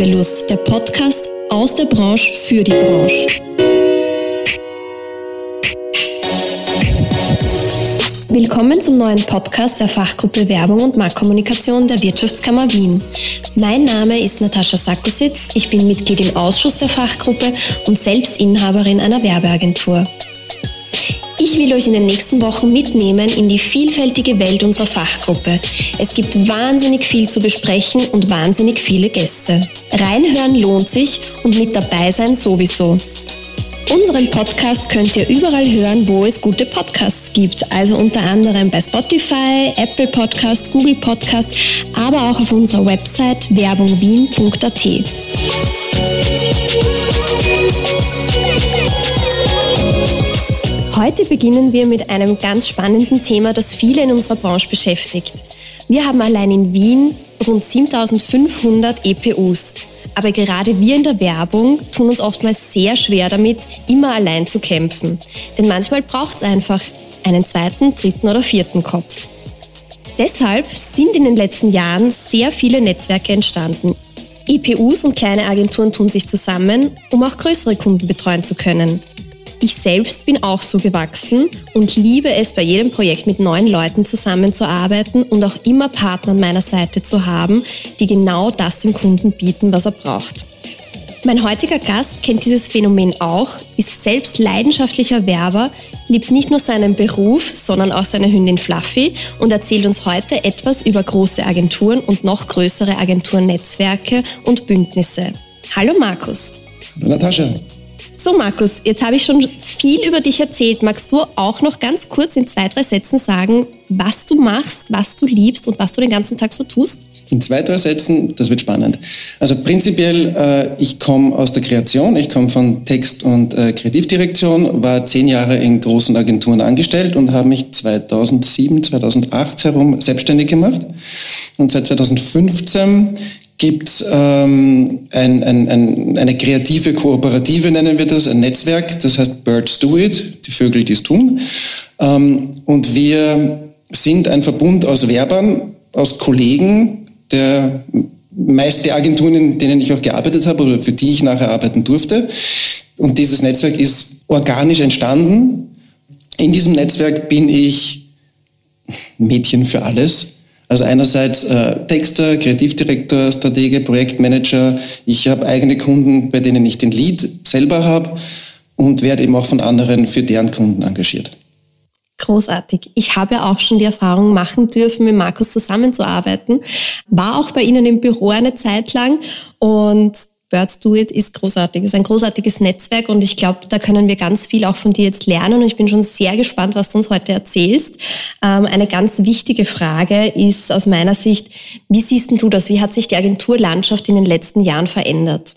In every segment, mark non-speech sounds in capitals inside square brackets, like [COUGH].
Werbelust, der Podcast aus der Branche für die Branche. Willkommen zum neuen Podcast der Fachgruppe Werbung und Marktkommunikation der Wirtschaftskammer Wien. Mein Name ist Natascha Sakositz, ich bin Mitglied im Ausschuss der Fachgruppe und selbst Inhaberin einer Werbeagentur. Ich will euch in den nächsten Wochen mitnehmen in die vielfältige Welt unserer Fachgruppe. Es gibt wahnsinnig viel zu besprechen und wahnsinnig viele Gäste. Reinhören lohnt sich und mit dabei sein sowieso. Unseren Podcast könnt ihr überall hören, wo es gute Podcasts gibt. Also unter anderem bei Spotify, Apple Podcast, Google Podcast, aber auch auf unserer Website werbungwien.at. Heute beginnen wir mit einem ganz spannenden Thema, das viele in unserer Branche beschäftigt. Wir haben allein in Wien rund 7500 EPUs. Aber gerade wir in der Werbung tun uns oftmals sehr schwer damit, immer allein zu kämpfen. Denn manchmal braucht es einfach einen zweiten, dritten oder vierten Kopf. Deshalb sind in den letzten Jahren sehr viele Netzwerke entstanden. EPUs und kleine Agenturen tun sich zusammen, um auch größere Kunden betreuen zu können. Ich selbst bin auch so gewachsen und liebe es, bei jedem Projekt mit neuen Leuten zusammenzuarbeiten und auch immer Partner an meiner Seite zu haben, die genau das dem Kunden bieten, was er braucht. Mein heutiger Gast kennt dieses Phänomen auch, ist selbst leidenschaftlicher Werber, liebt nicht nur seinen Beruf, sondern auch seine Hündin Fluffy und erzählt uns heute etwas über große Agenturen und noch größere Agenturnetzwerke und Bündnisse. Hallo Markus. Hallo Natascha. So, Markus, jetzt habe ich schon viel über dich erzählt. Magst du auch noch ganz kurz in zwei, drei Sätzen sagen, was du machst, was du liebst und was du den ganzen Tag so tust? In zwei, drei Sätzen, das wird spannend. Also prinzipiell, äh, ich komme aus der Kreation, ich komme von Text- und äh, Kreativdirektion, war zehn Jahre in großen Agenturen angestellt und habe mich 2007, 2008 herum selbstständig gemacht. Und seit 2015 gibt ähm, ein, ein, ein, eine kreative Kooperative, nennen wir das, ein Netzwerk, das heißt Birds Do It, die Vögel, die es tun. Ähm, und wir sind ein Verbund aus Werbern, aus Kollegen der meist der Agenturen, in denen ich auch gearbeitet habe oder für die ich nachher arbeiten durfte. Und dieses Netzwerk ist organisch entstanden. In diesem Netzwerk bin ich Mädchen für alles. Also einerseits äh, Texter, Kreativdirektor, Stratege, Projektmanager. Ich habe eigene Kunden, bei denen ich den Lead selber habe und werde eben auch von anderen für deren Kunden engagiert. Großartig. Ich habe ja auch schon die Erfahrung machen dürfen, mit Markus zusammenzuarbeiten. War auch bei Ihnen im Büro eine Zeit lang und Birds Do It ist großartig, ist ein großartiges Netzwerk und ich glaube, da können wir ganz viel auch von dir jetzt lernen und ich bin schon sehr gespannt, was du uns heute erzählst. Ähm, eine ganz wichtige Frage ist aus meiner Sicht, wie siehst du das? Wie hat sich die Agenturlandschaft in den letzten Jahren verändert?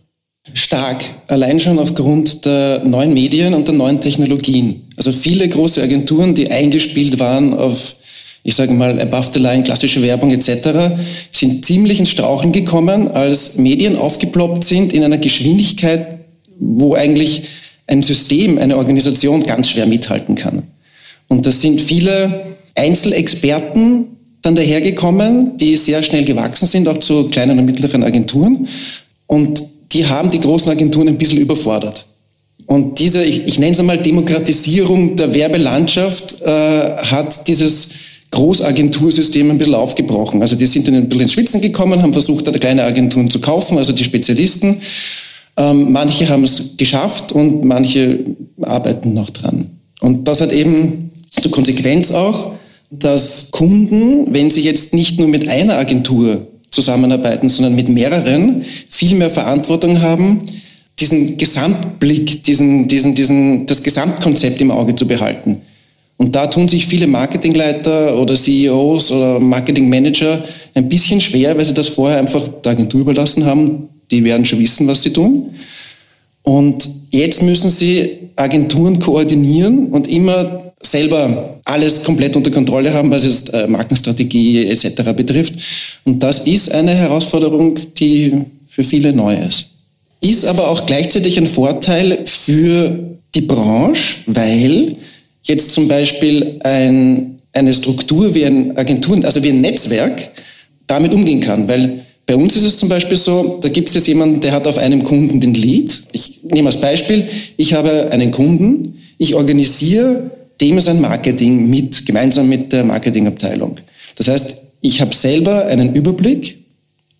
Stark, allein schon aufgrund der neuen Medien und der neuen Technologien. Also viele große Agenturen, die eingespielt waren auf ich sage mal, above the line, klassische Werbung etc., sind ziemlich ins Strauchen gekommen, als Medien aufgeploppt sind in einer Geschwindigkeit, wo eigentlich ein System, eine Organisation ganz schwer mithalten kann. Und das sind viele Einzelexperten dann dahergekommen, die sehr schnell gewachsen sind, auch zu kleinen und mittleren Agenturen. Und die haben die großen Agenturen ein bisschen überfordert. Und diese, ich, ich nenne es einmal Demokratisierung der Werbelandschaft, äh, hat dieses Großagentursystem ein bisschen aufgebrochen. Also die sind dann ein bisschen ins Schwitzen gekommen, haben versucht, eine kleine Agenturen zu kaufen, also die Spezialisten. Ähm, manche haben es geschafft und manche arbeiten noch dran. Und das hat eben zur Konsequenz auch, dass Kunden, wenn sie jetzt nicht nur mit einer Agentur zusammenarbeiten, sondern mit mehreren, viel mehr Verantwortung haben, diesen Gesamtblick, diesen, diesen, diesen, das Gesamtkonzept im Auge zu behalten. Und da tun sich viele Marketingleiter oder CEOs oder Marketingmanager ein bisschen schwer, weil sie das vorher einfach der Agentur überlassen haben. Die werden schon wissen, was sie tun. Und jetzt müssen sie Agenturen koordinieren und immer selber alles komplett unter Kontrolle haben, was jetzt äh, Markenstrategie etc. betrifft. Und das ist eine Herausforderung, die für viele neu ist. Ist aber auch gleichzeitig ein Vorteil für die Branche, weil jetzt zum Beispiel ein, eine Struktur wie ein Agenturen, also wie ein Netzwerk damit umgehen kann, weil Bei uns ist es zum Beispiel so, da gibt es jetzt jemanden, der hat auf einem Kunden den Lead. Ich nehme als Beispiel, ich habe einen Kunden, ich organisiere dem sein Marketing mit, gemeinsam mit der Marketingabteilung. Das heißt, ich habe selber einen Überblick,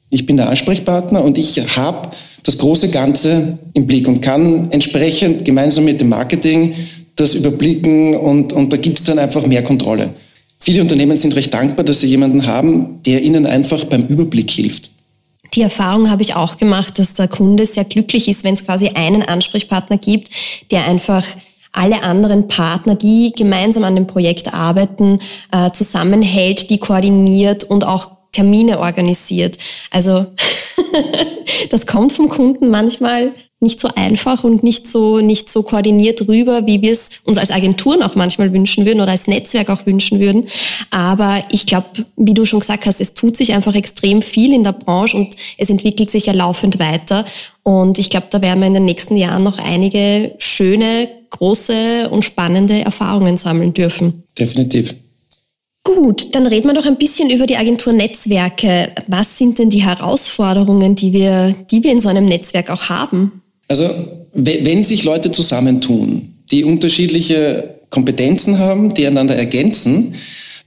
ich bin der Ansprechpartner und ich habe das große Ganze im Blick und kann entsprechend gemeinsam mit dem Marketing das überblicken und, und da gibt es dann einfach mehr Kontrolle. Viele Unternehmen sind recht dankbar, dass sie jemanden haben, der ihnen einfach beim Überblick hilft. Die Erfahrung habe ich auch gemacht, dass der Kunde sehr glücklich ist, wenn es quasi einen Ansprechpartner gibt, der einfach alle anderen Partner, die gemeinsam an dem Projekt arbeiten, äh, zusammenhält, die koordiniert und auch Termine organisiert. Also [LAUGHS] das kommt vom Kunden manchmal nicht so einfach und nicht so, nicht so koordiniert rüber, wie wir es uns als Agenturen auch manchmal wünschen würden oder als Netzwerk auch wünschen würden. Aber ich glaube, wie du schon gesagt hast, es tut sich einfach extrem viel in der Branche und es entwickelt sich ja laufend weiter. Und ich glaube, da werden wir in den nächsten Jahren noch einige schöne, große und spannende Erfahrungen sammeln dürfen. Definitiv. Gut, dann reden wir doch ein bisschen über die Agenturnetzwerke. Was sind denn die Herausforderungen, die wir, die wir in so einem Netzwerk auch haben? Also, wenn sich Leute zusammentun, die unterschiedliche Kompetenzen haben, die einander ergänzen,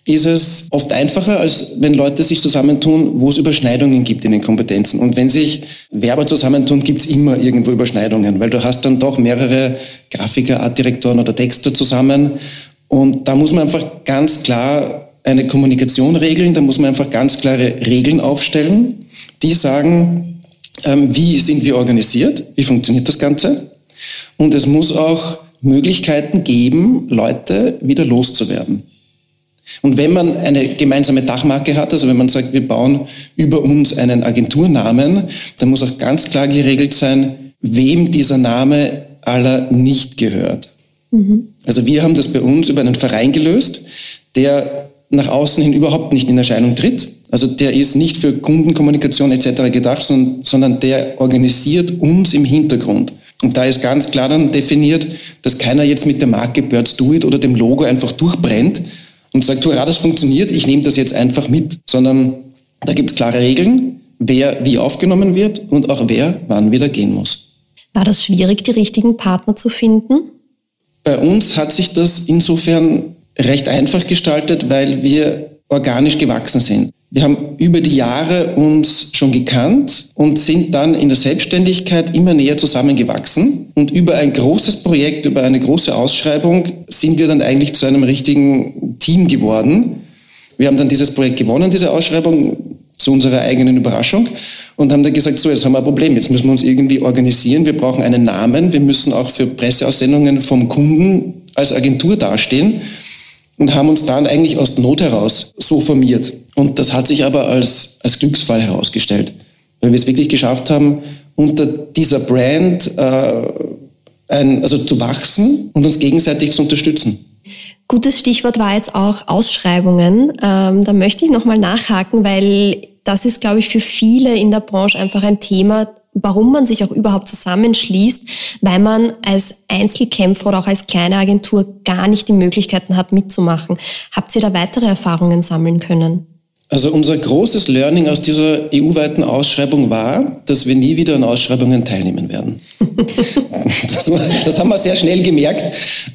ist es oft einfacher, als wenn Leute sich zusammentun, wo es Überschneidungen gibt in den Kompetenzen. Und wenn sich Werber zusammentun, gibt es immer irgendwo Überschneidungen, weil du hast dann doch mehrere Grafiker, Artdirektoren oder Texter zusammen. Und da muss man einfach ganz klar eine Kommunikation regeln, da muss man einfach ganz klare Regeln aufstellen, die sagen, ähm, wie sind wir organisiert, wie funktioniert das Ganze. Und es muss auch Möglichkeiten geben, Leute wieder loszuwerden. Und wenn man eine gemeinsame Dachmarke hat, also wenn man sagt, wir bauen über uns einen Agenturnamen, dann muss auch ganz klar geregelt sein, wem dieser Name aller nicht gehört. Mhm. Also wir haben das bei uns über einen Verein gelöst, der nach außen hin überhaupt nicht in Erscheinung tritt. Also der ist nicht für Kundenkommunikation etc. gedacht, sondern, sondern der organisiert uns im Hintergrund. Und da ist ganz klar dann definiert, dass keiner jetzt mit der Marke Birds Do It oder dem Logo einfach durchbrennt und sagt, hurra, das funktioniert, ich nehme das jetzt einfach mit, sondern da gibt es klare Regeln, wer wie aufgenommen wird und auch wer wann wieder gehen muss. War das schwierig, die richtigen Partner zu finden? Bei uns hat sich das insofern recht einfach gestaltet, weil wir organisch gewachsen sind. Wir haben über die Jahre uns schon gekannt und sind dann in der Selbstständigkeit immer näher zusammengewachsen. Und über ein großes Projekt, über eine große Ausschreibung sind wir dann eigentlich zu einem richtigen Team geworden. Wir haben dann dieses Projekt gewonnen, diese Ausschreibung, zu unserer eigenen Überraschung und haben dann gesagt, so, jetzt haben wir ein Problem, jetzt müssen wir uns irgendwie organisieren, wir brauchen einen Namen, wir müssen auch für Presseaussendungen vom Kunden als Agentur dastehen und haben uns dann eigentlich aus Not heraus so formiert. Und das hat sich aber als, als Glücksfall herausgestellt, weil wir es wirklich geschafft haben, unter dieser Brand äh, ein, also zu wachsen und uns gegenseitig zu unterstützen. Gutes Stichwort war jetzt auch Ausschreibungen. Ähm, da möchte ich nochmal nachhaken, weil das ist, glaube ich, für viele in der Branche einfach ein Thema, warum man sich auch überhaupt zusammenschließt, weil man als Einzelkämpfer oder auch als kleine Agentur gar nicht die Möglichkeiten hat, mitzumachen. Habt ihr da weitere Erfahrungen sammeln können? Also unser großes Learning aus dieser EU-weiten Ausschreibung war, dass wir nie wieder an Ausschreibungen teilnehmen werden. [LAUGHS] das, das haben wir sehr schnell gemerkt.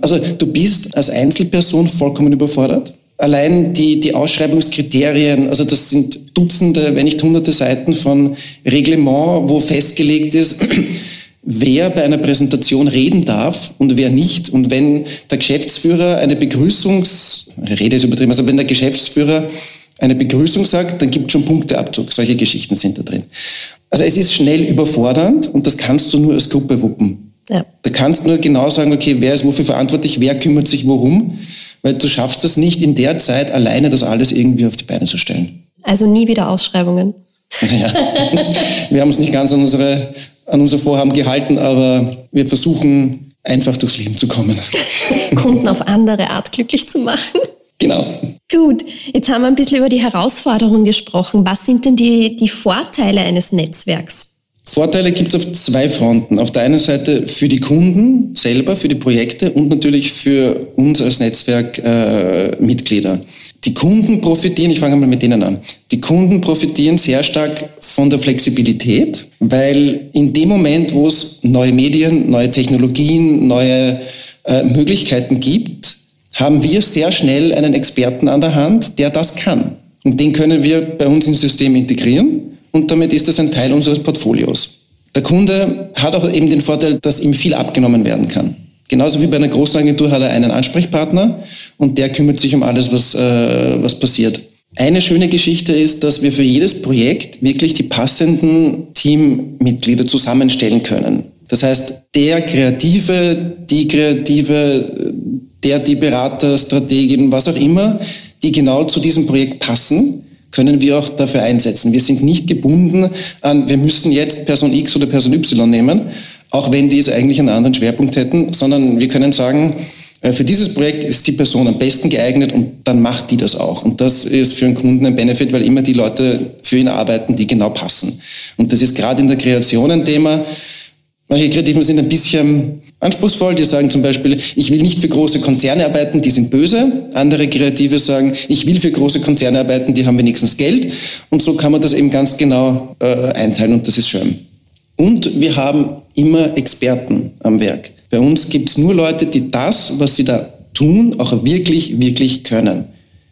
Also du bist als Einzelperson vollkommen überfordert. Allein die, die Ausschreibungskriterien, also das sind Dutzende, wenn nicht hunderte Seiten von Reglement, wo festgelegt ist, [CLEARS THROAT] wer bei einer Präsentation reden darf und wer nicht. Und wenn der Geschäftsführer eine Begrüßungs... Rede ist übertrieben, also wenn der Geschäftsführer eine Begrüßung sagt, dann gibt es schon Punkteabzug. Solche Geschichten sind da drin. Also es ist schnell überfordernd und das kannst du nur als Gruppe wuppen. Ja. Da kannst du nur genau sagen, okay, wer ist wofür verantwortlich, wer kümmert sich worum weil du schaffst das nicht in der Zeit alleine, das alles irgendwie auf die Beine zu stellen. Also nie wieder Ausschreibungen. Ja. Wir haben uns nicht ganz an, unsere, an unser Vorhaben gehalten, aber wir versuchen einfach durchs Leben zu kommen. [LAUGHS] Kunden auf andere Art glücklich zu machen. Genau. Gut, jetzt haben wir ein bisschen über die Herausforderungen gesprochen. Was sind denn die, die Vorteile eines Netzwerks? Vorteile gibt es auf zwei Fronten. Auf der einen Seite für die Kunden selber, für die Projekte und natürlich für uns als Netzwerkmitglieder. Äh, Die Kunden profitieren, ich fange mal mit denen an, die Kunden profitieren sehr stark von der Flexibilität, weil in dem Moment, wo es neue Medien, neue Technologien, neue äh, Möglichkeiten gibt, haben wir sehr schnell einen Experten an der Hand, der das kann. Und den können wir bei uns ins System integrieren und damit ist das ein Teil unseres Portfolios. Der Kunde hat auch eben den Vorteil, dass ihm viel abgenommen werden kann. Genauso wie bei einer großen Agentur hat er einen Ansprechpartner und der kümmert sich um alles, was, äh, was passiert. Eine schöne Geschichte ist, dass wir für jedes Projekt wirklich die passenden Teammitglieder zusammenstellen können. Das heißt, der Kreative, die Kreative, der, die Berater, Strategien, was auch immer, die genau zu diesem Projekt passen, können wir auch dafür einsetzen. Wir sind nicht gebunden an, wir müssen jetzt Person X oder Person Y nehmen, auch wenn die jetzt eigentlich einen anderen Schwerpunkt hätten, sondern wir können sagen, äh, für dieses Projekt ist die Person am besten geeignet und dann macht die das auch. Und das ist für einen Kunden ein Benefit, weil immer die Leute für ihn arbeiten, die genau passen. Und das ist gerade in der Kreation ein Thema. Manche Kreativen sind ein bisschen anspruchsvoll. Die sagen zum Beispiel, ich will nicht für große Konzerne arbeiten, die sind böse. Andere Kreative sagen, ich will für große Konzerne arbeiten, die haben wenigstens Geld. Und so kann man das eben ganz genau äh, einteilen und das ist schön. Und wir haben immer Experten am Werk. Bei uns gibt es nur Leute, die das, was sie da tun, auch wirklich, wirklich können.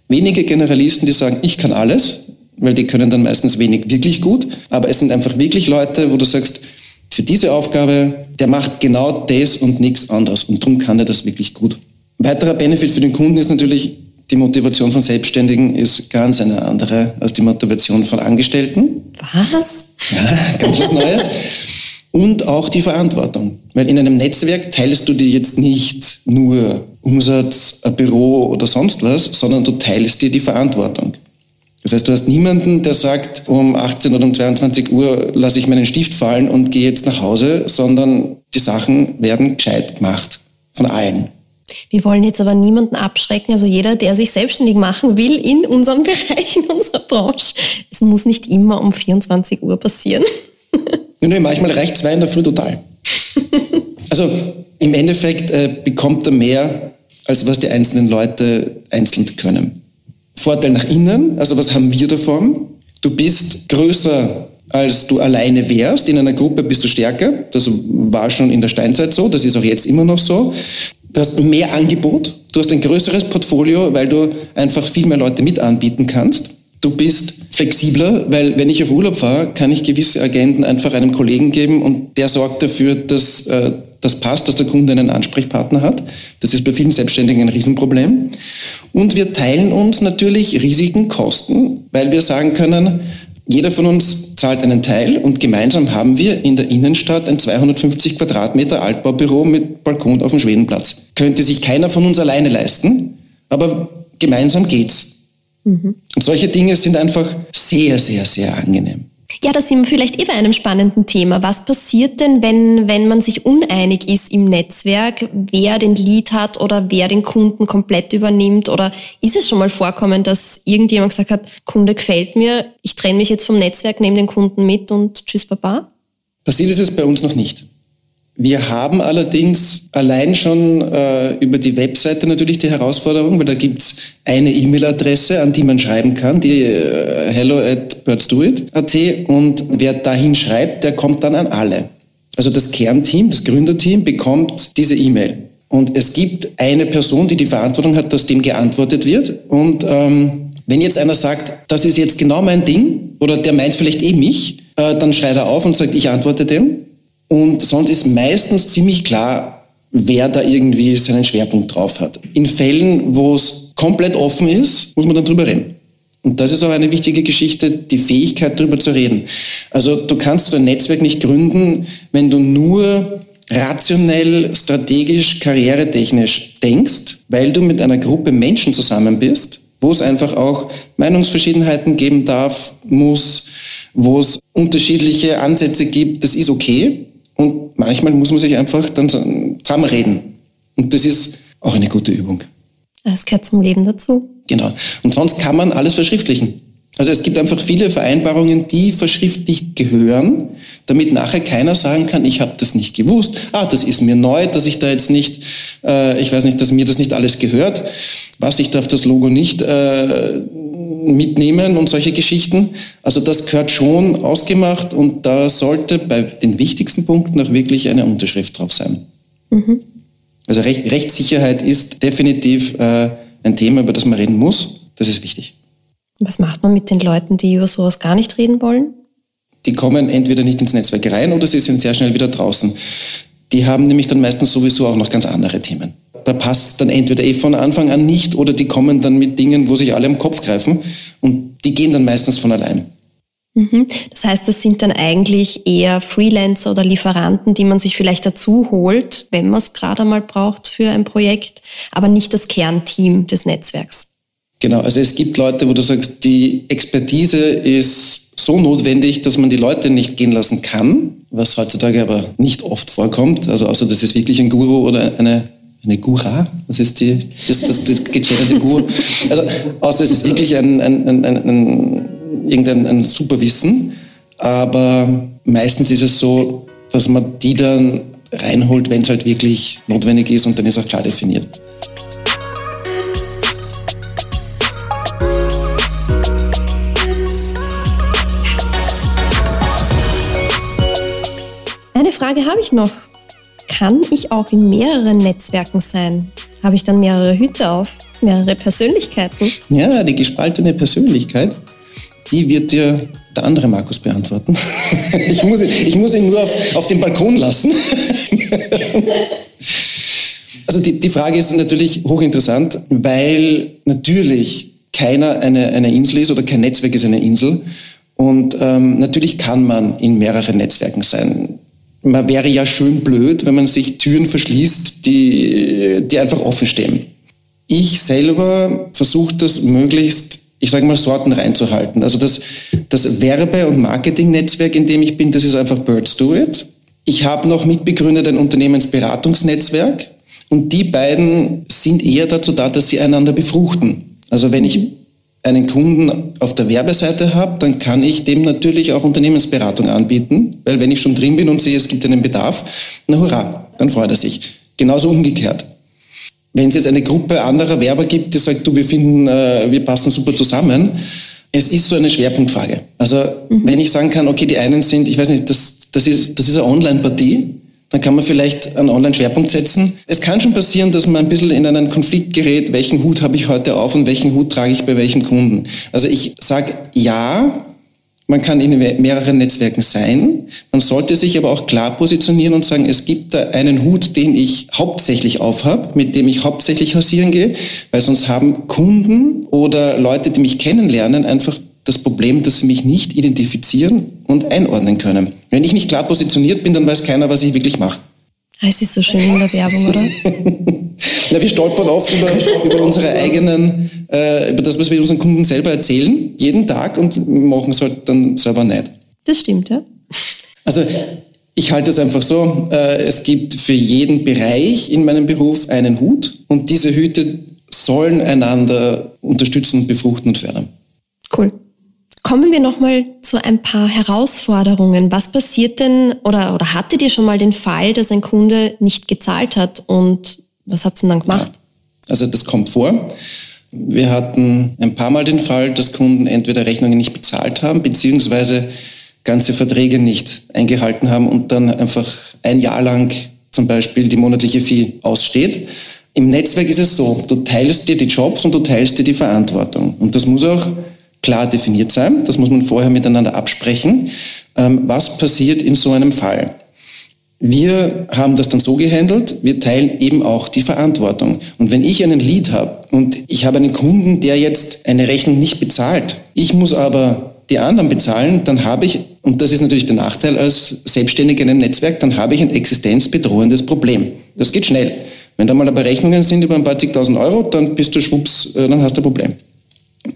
Wenige Generalisten, die sagen, ich kann alles, weil die können dann meistens wenig wirklich gut. Aber es sind einfach wirklich Leute, wo du sagst, für diese Aufgabe, der macht genau das und nichts anderes. Und darum kann er das wirklich gut. Ein weiterer Benefit für den Kunden ist natürlich, die Motivation von Selbstständigen ist ganz eine andere als die Motivation von Angestellten. Was? Ja, ganz was Neues. Und auch die Verantwortung. Weil in einem Netzwerk teilst du dir jetzt nicht nur Umsatz, ein Büro oder sonst was, sondern du teilst dir die Verantwortung. Das heißt, du hast niemanden, der sagt, um 18 oder um 22 Uhr lasse ich meinen Stift fallen und gehe jetzt nach Hause, sondern die Sachen werden gescheit gemacht. Von allen. Wir wollen jetzt aber niemanden abschrecken. Also jeder, der sich selbstständig machen will in unserem [LAUGHS] Bereich, in unserer Branche, es muss nicht immer um 24 Uhr passieren. [LAUGHS] Nö, manchmal reicht zwei in der Früh total. [LAUGHS] Also im Endeffekt äh, bekommt er mehr, als was die einzelnen Leute einzeln können. Vorteil nach innen, also was haben wir davon? Du bist größer, als du alleine wärst. In einer Gruppe bist du stärker. Das war schon in der Steinzeit so, das ist auch jetzt immer noch so. Du hast mehr Angebot, du hast ein größeres Portfolio, weil du einfach viel mehr Leute mit anbieten kannst. Du bist flexibler, weil wenn ich auf Urlaub fahre, kann ich gewisse Agenten einfach einem Kollegen geben und der sorgt dafür, dass äh, das passt, dass der Kunde einen Ansprechpartner hat. Das ist bei vielen Selbstständigen ein Riesenproblem. Und wir teilen uns natürlich Risiken, Kosten, weil wir sagen können, jeder von uns zahlt einen Teil und gemeinsam haben wir in der Innenstadt ein 250 Quadratmeter Altbaubüro mit Balkon auf dem Schwedenplatz. Könnte sich keiner von uns alleine leisten, aber gemeinsam geht's. Mhm. Und solche Dinge sind einfach sehr, sehr, sehr angenehm. Ja, da sind wir vielleicht eh bei einem spannenden Thema. Was passiert denn, wenn, wenn man sich uneinig ist im Netzwerk, wer den Lead hat oder wer den Kunden komplett übernimmt? Oder ist es schon mal vorkommen, dass irgendjemand gesagt hat, Kunde gefällt mir, ich trenne mich jetzt vom Netzwerk, nehme den Kunden mit und tschüss, Baba? Passiert ist es bei uns noch nicht. Wir haben allerdings allein schon äh, über die Webseite natürlich die Herausforderung, weil da gibt's eine E-Mail-Adresse, an die man schreiben kann, die äh, hello at birdsdoit.at und wer dahin schreibt, der kommt dann an alle. Also das Kernteam, das Gründerteam bekommt diese E-Mail. Und es gibt eine Person, die die Verantwortung hat, dass dem geantwortet wird. Und ähm, wenn jetzt einer sagt, das ist jetzt genau mein Ding, oder der meint vielleicht eh mich, äh, dann schreit er auf und sagt, ich antworte dem. Und sonst ist meistens ziemlich klar, wer da irgendwie seinen Schwerpunkt drauf hat. In Fällen, wo es komplett offen ist, muss man dann drüber reden. Und das ist auch eine wichtige Geschichte, die Fähigkeit, darüber zu reden. Also du kannst so ein Netzwerk nicht gründen, wenn du nur rationell, strategisch, karrieretechnisch denkst, weil du mit einer Gruppe Menschen zusammen bist, wo es einfach auch Meinungsverschiedenheiten geben darf, muss, wo es unterschiedliche Ansätze gibt, das ist okay. Und manchmal muss man sich einfach dann zusammenreden. Und das ist auch eine gute Übung. Das gehört zum Leben dazu. Genau. Und sonst kann man alles verschriftlichen. Also es gibt einfach viele Vereinbarungen, die verschriftlicht gehören, damit nachher keiner sagen kann, ich habe das nicht gewusst, ah, das ist mir neu, dass ich da jetzt nicht, äh, ich weiß nicht, dass mir das nicht alles gehört, was, ich darf das Logo nicht äh, mitnehmen und solche Geschichten. Also das gehört schon ausgemacht und da sollte bei den wichtigsten Punkten auch wirklich eine Unterschrift drauf sein. Mhm. Also Recht, Rechtssicherheit ist definitiv äh, ein Thema, über das man reden muss. Das ist wichtig. Was macht man mit den Leuten, die über sowas gar nicht reden wollen? Die kommen entweder nicht ins Netzwerk rein oder sie sind sehr schnell wieder draußen. Die haben nämlich dann meistens sowieso auch noch ganz andere Themen. Da passt dann entweder eh von Anfang an nicht oder die kommen dann mit Dingen, wo sich alle am Kopf greifen und die gehen dann meistens von allein. Mhm. Das heißt, das sind dann eigentlich eher Freelancer oder Lieferanten, die man sich vielleicht dazu holt, wenn man es gerade mal braucht für ein Projekt, aber nicht das Kernteam des Netzwerks. Genau, also es gibt Leute, wo du sagst, die Expertise ist so notwendig, dass man die Leute nicht gehen lassen kann, was heutzutage aber nicht oft vorkommt. Also außer das ist wirklich ein Guru oder eine, eine Gura, das ist die, das, das, das gechatterte Guru. [LAUGHS] Also außer es ist wirklich ein, ein, ein, ein, ein irgendein ein super Wissen, aber meistens ist es so, dass man die dann reinholt, wenn es halt wirklich notwendig ist und dann ist auch klar definiert. Frage habe ich noch. Kann ich auch in mehreren Netzwerken sein? Habe ich dann mehrere Hüte auf, mehrere Persönlichkeiten? Ja, die gespaltene Persönlichkeit, die wird dir der andere Markus beantworten. [LAUGHS] ich, muss, ich muss ihn nur auf, auf den Balkon lassen. [LAUGHS] also die, die Frage ist natürlich hochinteressant, weil natürlich keiner eine, eine Insel ist oder kein Netzwerk ist eine Insel. Und ähm, natürlich kann man in mehreren Netzwerken sein man wäre ja schön blöd, wenn man sich Türen verschließt, die, die einfach offen stehen. Ich selber versuche das möglichst, ich sage mal, Sorten reinzuhalten. Also das, das Werbe- und Marketingnetzwerk, in dem ich bin, das ist einfach Birds Do It. Ich habe noch mitbegründet ein Unternehmensberatungsnetzwerk und die beiden sind eher dazu da, dass sie einander befruchten. Also wenn ich einen Kunden auf der Werbeseite habe, dann kann ich dem natürlich auch Unternehmensberatung anbieten, weil wenn ich schon drin bin und sehe, es gibt einen Bedarf, na hurra, dann freut er sich. Genauso umgekehrt. Wenn es jetzt eine Gruppe anderer Werber gibt, die sagt, du, wir finden, äh, wir passen super zusammen, es ist so eine Schwerpunktfrage. Also mhm. wenn ich sagen kann, okay, die einen sind, ich weiß nicht, das, das ist, das ist eine Online-Partie, dann kann man vielleicht einen Online-Schwerpunkt setzen. Es kann schon passieren, dass man ein bisschen in einen Konflikt gerät, welchen Hut habe ich heute auf und welchen Hut trage ich bei welchem Kunden. Also ich sage ja, man kann in mehreren Netzwerken sein. Man sollte sich aber auch klar positionieren und sagen, es gibt da einen Hut, den ich hauptsächlich aufhab, mit dem ich hauptsächlich hausieren gehe, weil sonst haben Kunden oder Leute, die mich kennenlernen, einfach das Problem, dass sie mich nicht identifizieren und einordnen können. Wenn ich nicht klar positioniert bin, dann weiß keiner, was ich wirklich mache. Ah, es ist so schön in der Werbung, oder? [LAUGHS] Na, wir stolpern oft über, über unsere eigenen, äh, über das, was wir unseren Kunden selber erzählen, jeden Tag und machen es halt dann selber nicht. Das stimmt, ja. Also ich halte es einfach so, äh, es gibt für jeden Bereich in meinem Beruf einen Hut und diese Hüte sollen einander unterstützen, befruchten und fördern. Cool. Kommen wir nochmal zu ein paar Herausforderungen. Was passiert denn oder, oder hattet ihr schon mal den Fall, dass ein Kunde nicht gezahlt hat und was habt ihr denn dann gemacht? Also das kommt vor. Wir hatten ein paar Mal den Fall, dass Kunden entweder Rechnungen nicht bezahlt haben, beziehungsweise ganze Verträge nicht eingehalten haben und dann einfach ein Jahr lang zum Beispiel die monatliche Fee aussteht. Im Netzwerk ist es so, du teilst dir die Jobs und du teilst dir die Verantwortung. Und das muss auch klar definiert sein. Das muss man vorher miteinander absprechen. Ähm, was passiert in so einem Fall? Wir haben das dann so gehandelt, wir teilen eben auch die Verantwortung. Und wenn ich einen Lead habe und ich habe einen Kunden, der jetzt eine Rechnung nicht bezahlt, ich muss aber die anderen bezahlen, dann habe ich, und das ist natürlich der Nachteil als Selbstständiger in einem Netzwerk, dann habe ich ein existenzbedrohendes Problem. Das geht schnell. Wenn da mal aber Rechnungen sind über ein paar zigtausend Euro, dann bist du schwupps, äh, dann hast du ein Problem.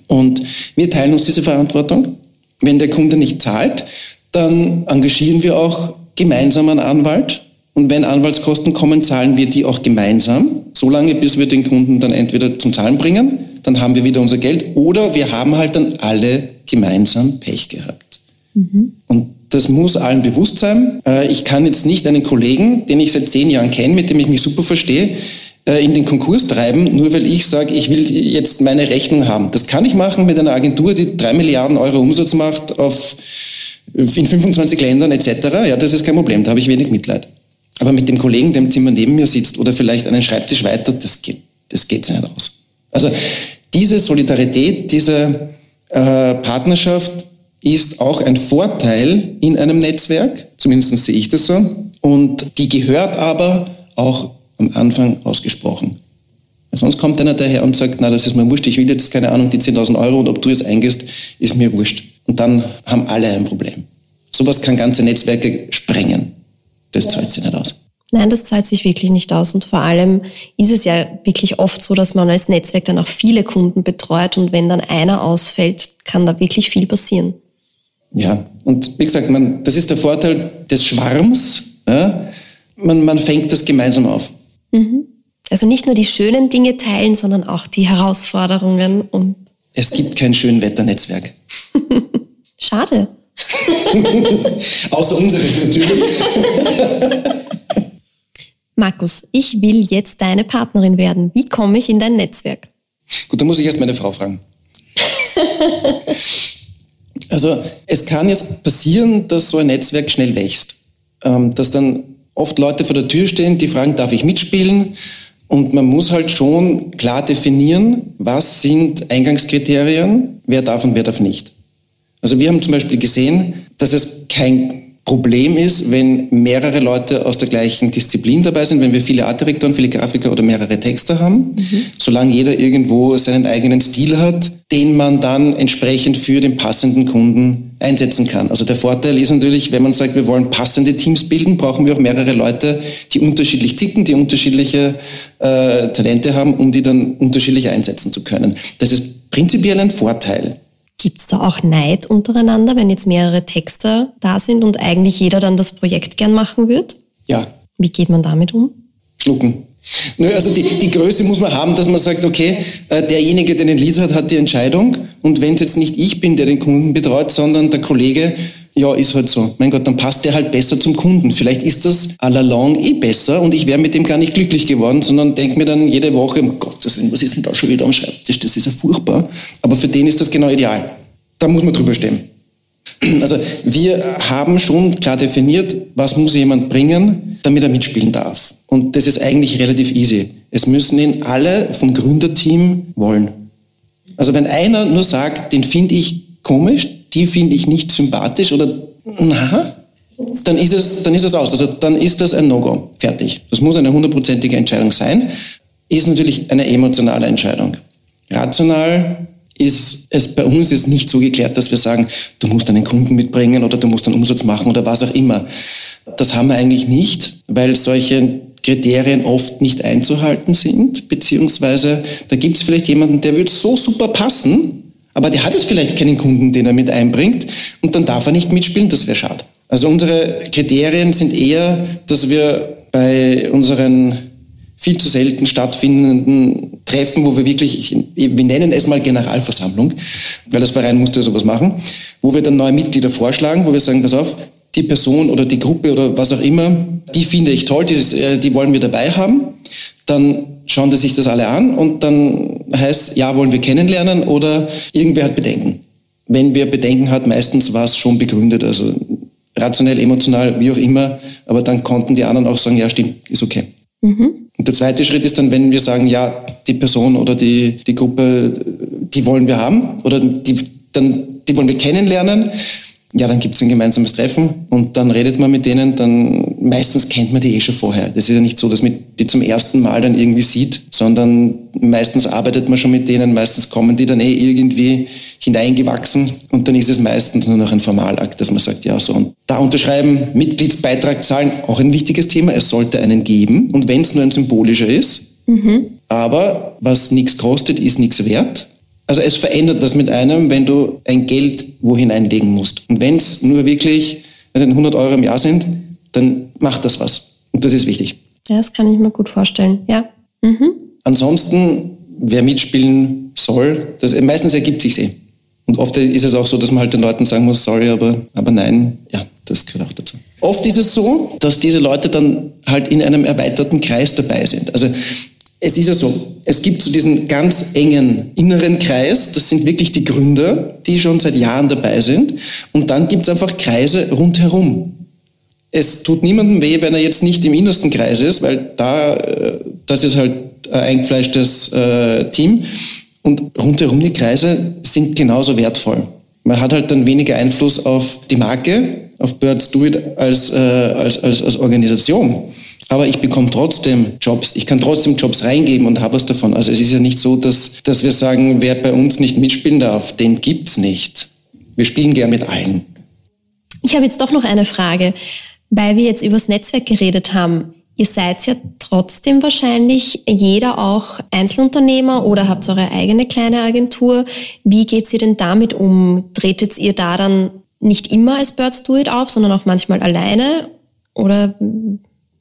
Und wir teilen uns diese Verantwortung. Wenn der Kunde nicht zahlt, dann engagieren wir auch gemeinsam einen Anwalt. Und wenn Anwaltskosten kommen, zahlen wir die auch gemeinsam, solange bis wir den Kunden dann entweder zum Zahlen bringen, dann haben wir wieder unser Geld, oder wir haben halt dann alle gemeinsam Pech gehabt. Mhm. Und das muss allen bewusst sein. Äh, ich kann jetzt nicht einen Kollegen, den ich seit zehn Jahren kenne, mit dem ich mich super verstehe, in den Konkurs treiben, nur weil ich sage, ich will jetzt meine Rechnung haben. Das kann ich machen mit einer Agentur, die drei Milliarden Euro Umsatz macht auf, in 25 Ländern etc. Ja, das ist kein Problem, da habe ich wenig Mitleid. Aber mit dem Kollegen, der im Zimmer neben mir sitzt oder vielleicht einen Schreibtisch weiter, das geht, das geht nicht aus. Also diese Solidarität, diese äh, Partnerschaft ist auch ein Vorteil in einem Netzwerk, zumindest sehe ich das so. Und die gehört aber auch am Anfang ausgesprochen. sonst kommt einer daher und sagt, na, das ist mir wurscht, ich will jetzt, keine Ahnung, die 10.000 Euro und ob du jetzt eingehst, ist mir wurscht. Und dann haben alle ein Problem. Sowas kann ganze Netzwerke sprengen. Das zahlt sich nicht aus. Nein, das zahlt sich wirklich nicht aus. Und vor allem ist es ja wirklich oft so, dass man als Netzwerk dann auch viele Kunden betreut und wenn dann einer ausfällt, kann da wirklich viel passieren. Ja, und wie gesagt, man, das ist der Vorteil des Schwarms. Ja? Man, man fängt das gemeinsam auf. Mhm. Also nicht nur die schönen Dinge teilen, sondern auch die Herausforderungen und. Es gibt kein Schönwetternetzwerk. [LAUGHS] Schade. [LAUGHS] Außer unseres natürlich. [LAUGHS] Markus, ich will jetzt deine Partnerin werden. Wie komme ich in dein Netzwerk? Gut, dann muss ich erst meine Frau fragen. also es kann jetzt passieren, dass so ein Netzwerk schnell wächst. Ähm, dass dann oft Leute vor der Tür stehen, die fragen, darf ich mitspielen? Und man muss halt schon klar definieren, was sind Eingangskriterien, wer darf und wer darf nicht. Also wir haben zum Beispiel gesehen, dass es kein Problem ist, wenn mehrere Leute aus der gleichen Disziplin dabei sind, wenn wir viele Artdirektoren, viele Grafiker oder mehrere Texter haben, mhm. solange jeder irgendwo seinen eigenen Stil hat, den man dann entsprechend für den passenden Kunden einsetzen kann. Also der Vorteil ist natürlich, wenn man sagt, wir wollen passende Teams bilden, brauchen wir auch mehrere Leute, die unterschiedlich ticken, die unterschiedliche äh, Talente haben, um die dann unterschiedlich einsetzen zu können. Das ist prinzipiell ein Vorteil. Gibt es da auch Neid untereinander, wenn jetzt mehrere Texter da sind und eigentlich jeder dann das Projekt gern machen wird? Ja. Wie geht man damit um? Schlucken. Nö, also die, die Größe muss man haben, dass man sagt, okay, äh, derjenige, der den Lead hat, hat die Entscheidung. Und wenn es jetzt nicht ich bin, der den Kunden betreut, sondern der Kollege, ja, ist halt so. Mein Gott, dann passt der halt besser zum Kunden. Vielleicht ist das à la longue eh besser und ich wäre mit dem gar nicht glücklich geworden, sondern denke mir dann jede Woche, um Gottes Willen, was ist denn da schon wieder am Schreibtisch? Das ist ja furchtbar. Aber für den ist das genau ideal. Da muss man drüber stehen. [CLEARS THROAT] Also wir haben schon klar definiert, was muss jemand bringen, damit er mitspielen darf. Und das ist eigentlich relativ easy. Es müssen ihn alle vom Gründerteam wollen. Also wenn einer nur sagt, den finde ich komisch, die finde ich nicht sympathisch oder na, dann ist es, dann ist es aus. Also dann ist das ein No-Go. Fertig. Das muss eine hundertprozentige Entscheidung sein. Ist natürlich eine emotionale Entscheidung. Rational ist es bei uns jetzt nicht so geklärt, dass wir sagen, du musst einen Kunden mitbringen oder du musst einen Umsatz machen oder was auch immer. Das haben wir eigentlich nicht, weil solche Kriterien oft nicht einzuhalten sind, beziehungsweise da gibt es vielleicht jemanden, der wird so super passen, aber der hat jetzt vielleicht keinen Kunden, den er mit einbringt und dann darf er nicht mitspielen, das wäre schade. Also unsere Kriterien sind eher, dass wir bei unseren viel zu selten stattfindenden Treffen, wo wir wirklich, wir nennen es mal Generalversammlung, weil das Verein musste sowas machen, wo wir dann neue Mitglieder vorschlagen, wo wir sagen, pass auf, die Person oder die Gruppe oder was auch immer, die finde ich toll, die, die wollen wir dabei haben. Dann schauen die sich das alle an und dann heißt, ja, wollen wir kennenlernen oder irgendwer hat Bedenken. Wenn wer Bedenken hat, meistens war es schon begründet, also rationell, emotional, wie auch immer, aber dann konnten die anderen auch sagen, ja, stimmt, ist okay. Mhm. Und der zweite Schritt ist dann, wenn wir sagen, ja, die Person oder die, die Gruppe, die wollen wir haben oder die, dann, die wollen wir kennenlernen, ja, dann gibt es ein gemeinsames Treffen und dann redet man mit denen, dann meistens kennt man die eh schon vorher. Das ist ja nicht so, dass man die zum ersten Mal dann irgendwie sieht, sondern meistens arbeitet man schon mit denen, meistens kommen die dann eh irgendwie hineingewachsen und dann ist es meistens nur noch ein Formalakt, dass man sagt, ja so. Und da unterschreiben, Mitgliedsbeitrag zahlen, auch ein wichtiges Thema, es sollte einen geben und wenn es nur ein symbolischer ist, mhm. aber was nichts kostet, ist nichts wert. Also es verändert was mit einem, wenn du ein Geld wohin einlegen musst. Und wenn es nur wirklich 100 Euro im Jahr sind, dann macht das was. Und das ist wichtig. Ja, das kann ich mir gut vorstellen. Ja. Mhm. Ansonsten, wer mitspielen soll, das, meistens ergibt sich eh. Und oft ist es auch so, dass man halt den Leuten sagen muss, sorry, aber, aber nein, ja, das gehört auch dazu. Oft ist es so, dass diese Leute dann halt in einem erweiterten Kreis dabei sind. Also es ist ja so, es gibt so diesen ganz engen inneren Kreis, das sind wirklich die Gründer, die schon seit Jahren dabei sind. Und dann gibt es einfach Kreise rundherum. Es tut niemandem weh, wenn er jetzt nicht im innersten Kreis ist, weil da, äh, das ist halt ein eingefleischtes äh, Team. Und rundherum die Kreise sind genauso wertvoll. Man hat halt dann weniger Einfluss auf die Marke, auf Birds Do It als, äh, als, als, als Organisation. Aber ich bekomme trotzdem Jobs. Ich kann trotzdem Jobs reingeben und habe was davon. Also es ist ja nicht so, dass, dass wir sagen, wer bei uns nicht mitspielen darf, den gibt's nicht. Wir spielen gern mit allen. Ich habe jetzt doch noch eine Frage, weil wir jetzt übers Netzwerk geredet haben. Ihr seid ja trotzdem wahrscheinlich jeder auch Einzelunternehmer oder habt eure eigene kleine Agentur. Wie geht ihr denn damit um? Tretet ihr da dann nicht immer als Birds Do It auf, sondern auch manchmal alleine? Oder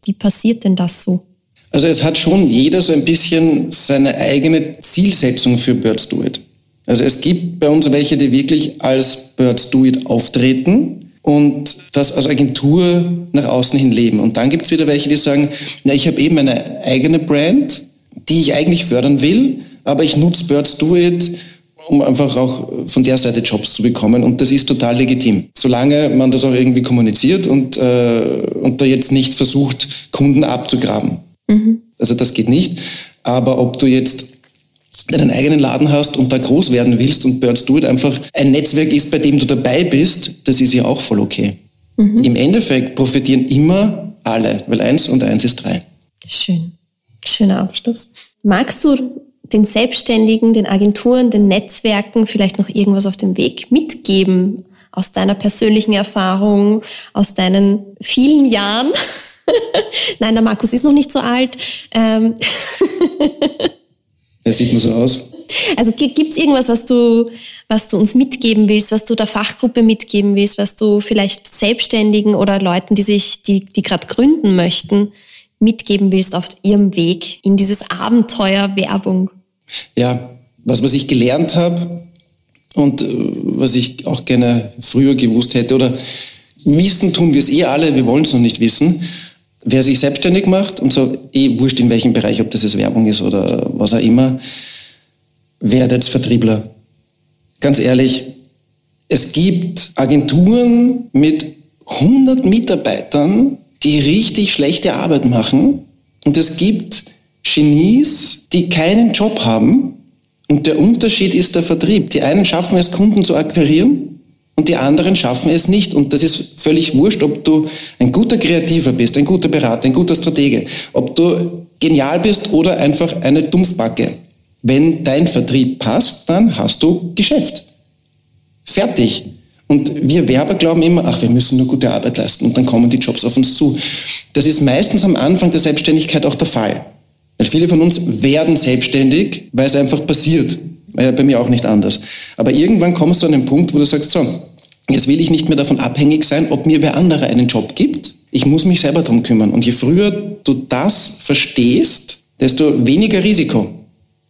wie passiert denn das so? Also es hat schon jeder so ein bisschen seine eigene Zielsetzung für Birds Do It. Also es gibt bei uns welche, die wirklich als Birds Do It auftreten und das als Agentur nach außen hin leben. Und dann gibt es wieder welche, die sagen, na, ich habe eben eine eigene Brand, die ich eigentlich fördern will, aber ich nutze Birds Do It, um einfach auch von der Seite Jobs zu bekommen. Und das ist total legitim. Solange man das auch irgendwie kommuniziert und, äh, und da jetzt nicht versucht, Kunden abzugraben. Mhm. Also das geht nicht. Aber ob du jetzt deinen eigenen Laden hast und da groß werden willst und Birds Do It einfach ein Netzwerk ist, bei dem du dabei bist, das ist ja auch voll okay. Mhm. Im Endeffekt profitieren immer alle, weil eins und eins ist drei. Schön. Schöner Abschluss. Magst du den Selbstständigen, den Agenturen, den Netzwerken vielleicht noch irgendwas auf dem Weg mitgeben aus deiner persönlichen Erfahrung, aus deinen vielen Jahren? [LAUGHS] Nein, der Markus ist noch nicht so alt. Ähm [LAUGHS] Er sieht nur so aus. Also gibt es irgendwas, was du, was du uns mitgeben willst, was du der Fachgruppe mitgeben willst, was du vielleicht Selbstständigen oder Leuten, die sich, die, die gerade gründen möchten, mitgeben willst auf ihrem Weg in dieses Abenteuer Werbung? Ja, was, was ich gelernt habe und äh, was ich auch gerne früher gewusst hätte oder wissen tun wir es eh alle, wir wollen es noch nicht wissen. Wer sich selbstständig macht und so, eh wurscht in welchem Bereich, ob das jetzt Werbung ist oder was auch immer, werdet Vertriebler. Ganz ehrlich, es gibt Agenturen mit 100 Mitarbeitern, die richtig schlechte Arbeit machen und es gibt Genies, die keinen Job haben und der Unterschied ist der Vertrieb. Die einen schaffen es, Kunden zu akquirieren und die anderen schaffen es nicht. Und das ist völlig wurscht, ob du ein guter Kreativer bist, ein guter Berater, ein guter Stratege, ob du genial bist oder einfach eine Dumpfbacke. Wenn dein Vertrieb passt, dann hast du Geschäft. Fertig. Und wir Werber glauben immer, ach, wir müssen nur gute Arbeit leisten und dann kommen die Jobs auf uns zu. Das ist meistens am Anfang der Selbstständigkeit auch der Fall. Weil viele von uns werden selbstständig, weil es einfach passiert. Ja bei mir auch nicht anders. Aber irgendwann kommst du an den Punkt, wo du sagst, so, jetzt will ich nicht mehr davon abhängig sein, ob mir wer andere einen Job gibt. Ich muss mich selber darum kümmern. Und je früher du das verstehst, desto weniger Risiko.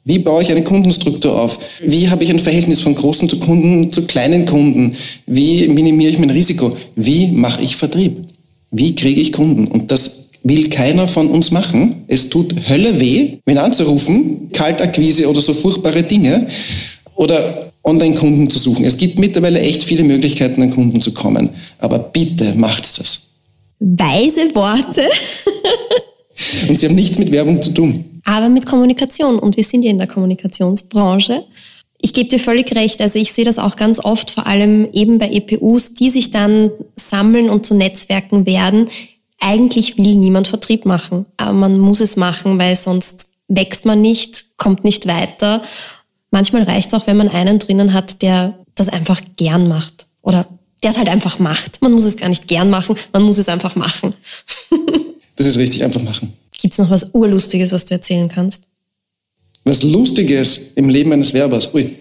Wie baue ich eine Kundenstruktur auf? Wie habe ich ein Verhältnis von großen zu Kunden zu kleinen Kunden? Wie minimiere ich mein Risiko? Wie mache ich Vertrieb? Wie kriege ich Kunden? Und das will keiner von uns machen. Es tut Hölle weh, wen anzurufen, Kaltakquise oder so furchtbare Dinge oder Online-Kunden zu suchen. Es gibt mittlerweile echt viele Möglichkeiten, an Kunden zu kommen. Aber bitte macht's das. Weise Worte. [LAUGHS] Und sie haben nichts mit Werbung zu tun. Aber mit Kommunikation. Und wir sind ja in der Kommunikationsbranche. Ich gebe dir völlig recht. Also ich sehe das auch ganz oft, vor allem eben bei EPUs, die sich dann sammeln und zu Netzwerken werden, eigentlich will niemand Vertrieb machen, aber man muss es machen, weil sonst wächst man nicht, kommt nicht weiter. Manchmal reicht es auch, wenn man einen drinnen hat, der das einfach gern macht oder der es halt einfach macht. Man muss es gar nicht gern machen, man muss es einfach machen. [LAUGHS] das ist richtig, einfach machen. Gibt es noch was Urlustiges, was du erzählen kannst? Was Lustiges im Leben eines Werbers? Ui,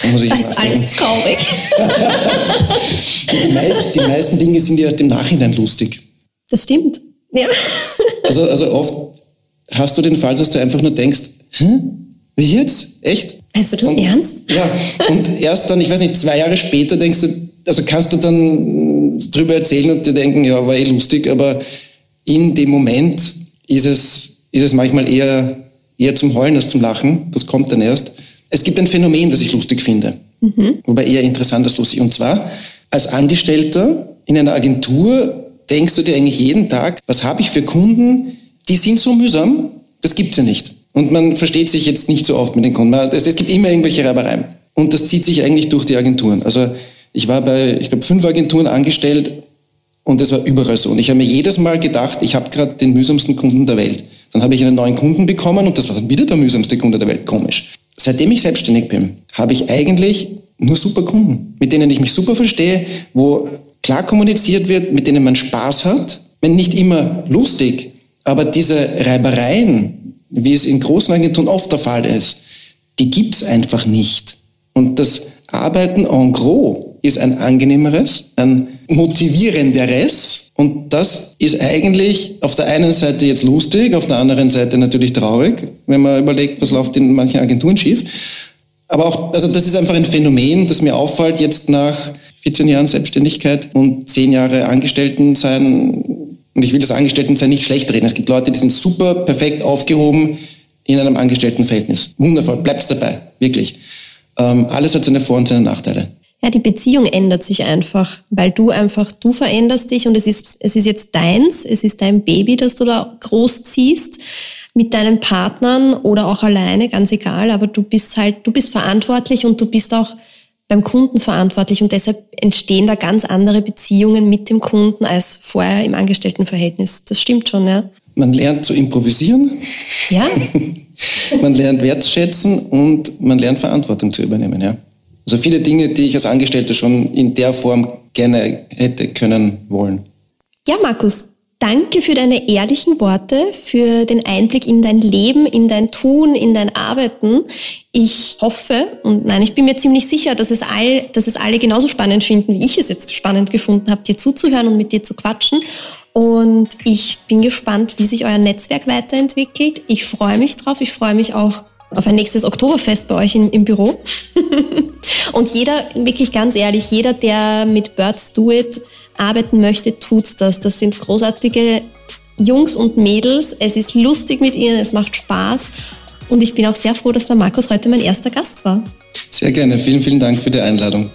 da muss ich Das ist alles traurig. [LAUGHS] die, meisten, die meisten Dinge sind ja erst im Nachhinein lustig. Das stimmt. Ja. Also, also oft hast du den Fall, dass du einfach nur denkst, Hä? wie jetzt? Echt? Meinst du das und, ernst? Ja, und erst dann, ich weiß nicht, zwei Jahre später denkst du, also kannst du dann drüber erzählen und dir denken, ja, war eh lustig, aber in dem Moment ist es, ist es manchmal eher, eher zum Heulen als zum Lachen. Das kommt dann erst. Es gibt ein Phänomen, das ich lustig finde, mhm. wobei eher interessant als lustig. Und zwar, als Angestellter in einer Agentur denkst du dir eigentlich jeden Tag, was habe ich für Kunden, die sind so mühsam, das gibt's ja nicht. Und man versteht sich jetzt nicht so oft mit den Kunden. Es, es gibt immer irgendwelche Reibereien. Und das zieht sich eigentlich durch die Agenturen. Also ich war bei, ich glaube, fünf Agenturen angestellt und es war überall so. Und ich habe mir jedes Mal gedacht, ich habe gerade den mühsamsten Kunden der Welt. Dann habe ich einen neuen Kunden bekommen und das war dann wieder der mühsamste Kunde der Welt. Komisch. Seitdem ich selbstständig bin, habe ich eigentlich nur super Kunden, mit denen ich mich super verstehe, wo klar kommuniziert wird, mit denen man Spaß hat, wenn nicht immer lustig, aber diese Reibereien, wie es in großen Agenturen oft der Fall ist, die gibt's einfach nicht. Und das Arbeiten en gros ist ein angenehmeres, ein motivierenderes. Und das ist eigentlich auf der einen Seite jetzt lustig, auf der anderen Seite natürlich traurig, wenn man überlegt, was läuft in manchen Agenturen schief. Aber auch, also das ist einfach ein Phänomen, das mir auffällt jetzt nach 14 Jahren Selbstständigkeit und 10 Jahre Angestelltensein. Und ich will das Angestelltensein nicht schlecht reden. Es gibt Leute, die sind super perfekt aufgehoben in einem Angestelltenverhältnis. Wundervoll, bleibt's dabei, wirklich. Ähm, alles hat seine Vor- und seine Nachteile. Ja, die Beziehung ändert sich einfach, weil du einfach, du veränderst dich und es ist, es ist jetzt deins, es ist dein Baby, das du da großziehst mit deinen Partnern oder auch alleine, ganz egal, aber du bist halt, du bist verantwortlich und du bist auch beim Kunden verantwortlich und deshalb entstehen da ganz andere Beziehungen mit dem Kunden als vorher im Angestelltenverhältnis. Das stimmt schon, ja. Man lernt zu improvisieren. Ja. [LAUGHS] man lernt wertschätzen und man lernt Verantwortung zu übernehmen, ja. Also viele Dinge, die ich als Angestellter schon in der Form gerne hätte können wollen. Ja, Markus, Danke für deine ehrlichen Worte, für den Einblick in dein Leben, in dein Tun, in dein Arbeiten. Ich hoffe und nein, ich bin mir ziemlich sicher, dass es, all, dass es alle genauso spannend finden, wie ich es jetzt spannend gefunden habe, dir zuzuhören und mit dir zu quatschen. Und ich bin gespannt, wie sich euer Netzwerk weiterentwickelt. Ich freue mich drauf. Ich freue mich auch auf ein nächstes Oktoberfest bei euch in, im Büro. [LAUGHS] und jeder, wirklich ganz ehrlich, jeder, der mit Birds Do It arbeiten möchte, tut das. Das sind großartige Jungs und Mädels. Es ist lustig mit ihnen, es macht Spaß. Und ich bin auch sehr froh, dass der Markus heute mein erster Gast war. Sehr gerne. Vielen, vielen Dank für die Einladung.